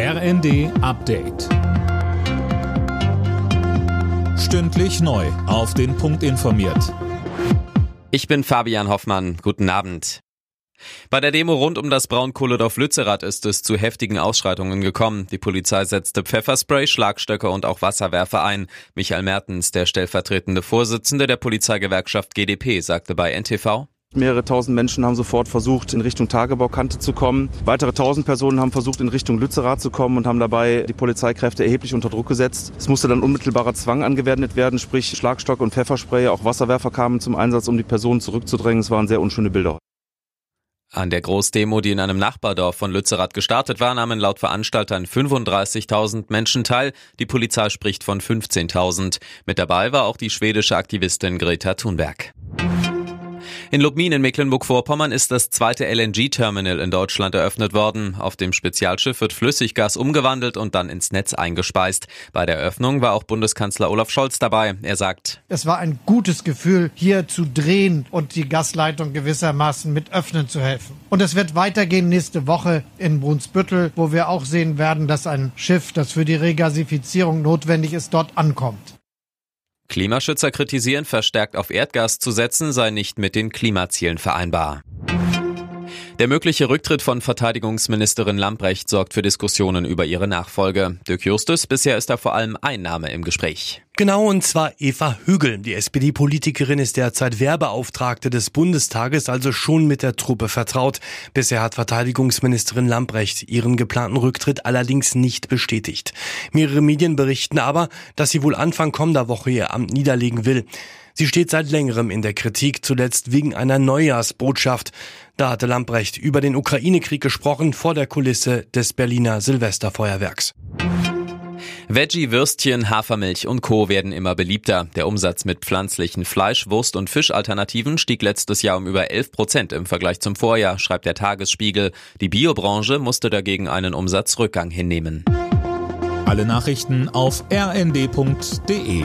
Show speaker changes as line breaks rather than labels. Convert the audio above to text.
RND Update. Stündlich neu. Auf den Punkt informiert.
Ich bin Fabian Hoffmann. Guten Abend. Bei der Demo rund um das Braunkohledorf Lützerath ist es zu heftigen Ausschreitungen gekommen. Die Polizei setzte Pfefferspray, Schlagstöcke und auch Wasserwerfer ein. Michael Mertens, der stellvertretende Vorsitzende der Polizeigewerkschaft GdP, sagte bei NTV,
Mehrere tausend Menschen haben sofort versucht, in Richtung Tagebaukante zu kommen. Weitere tausend Personen haben versucht, in Richtung Lützerath zu kommen und haben dabei die Polizeikräfte erheblich unter Druck gesetzt. Es musste dann unmittelbarer Zwang angewendet werden, sprich Schlagstock und Pfefferspray. Auch Wasserwerfer kamen zum Einsatz, um die Personen zurückzudrängen. Es waren sehr unschöne Bilder.
An der Großdemo, die in einem Nachbardorf von Lützerath gestartet war, nahmen laut Veranstaltern 35.000 Menschen teil. Die Polizei spricht von 15.000. Mit dabei war auch die schwedische Aktivistin Greta Thunberg. In Lubmin in Mecklenburg-Vorpommern ist das zweite LNG-Terminal in Deutschland eröffnet worden. Auf dem Spezialschiff wird Flüssiggas umgewandelt und dann ins Netz eingespeist. Bei der Eröffnung war auch Bundeskanzler Olaf Scholz dabei. Er sagt,
es war ein gutes Gefühl, hier zu drehen und die Gasleitung gewissermaßen mit öffnen zu helfen. Und es wird weitergehen nächste Woche in Brunsbüttel, wo wir auch sehen werden, dass ein Schiff, das für die Regasifizierung notwendig ist, dort ankommt.
Klimaschützer kritisieren, verstärkt auf Erdgas zu setzen, sei nicht mit den Klimazielen vereinbar. Der mögliche Rücktritt von Verteidigungsministerin Lamprecht sorgt für Diskussionen über ihre Nachfolge. Dirk Justus, bisher ist da vor allem ein Name im Gespräch.
Genau, und zwar Eva Hügel. Die SPD-Politikerin ist derzeit Werbeauftragte des Bundestages, also schon mit der Truppe vertraut. Bisher hat Verteidigungsministerin Lamprecht ihren geplanten Rücktritt allerdings nicht bestätigt. Mehrere Medien berichten aber, dass sie wohl Anfang kommender Woche ihr Amt niederlegen will. Sie steht seit längerem in der Kritik, zuletzt wegen einer Neujahrsbotschaft. Da hatte Lamprecht über den Ukraine-Krieg gesprochen vor der Kulisse des Berliner Silvesterfeuerwerks.
Veggie, Würstchen, Hafermilch und Co. werden immer beliebter. Der Umsatz mit pflanzlichen Fleisch-, Wurst- und Fischalternativen stieg letztes Jahr um über 11 Prozent im Vergleich zum Vorjahr, schreibt der Tagesspiegel. Die Biobranche musste dagegen einen Umsatzrückgang hinnehmen.
Alle Nachrichten auf rnd.de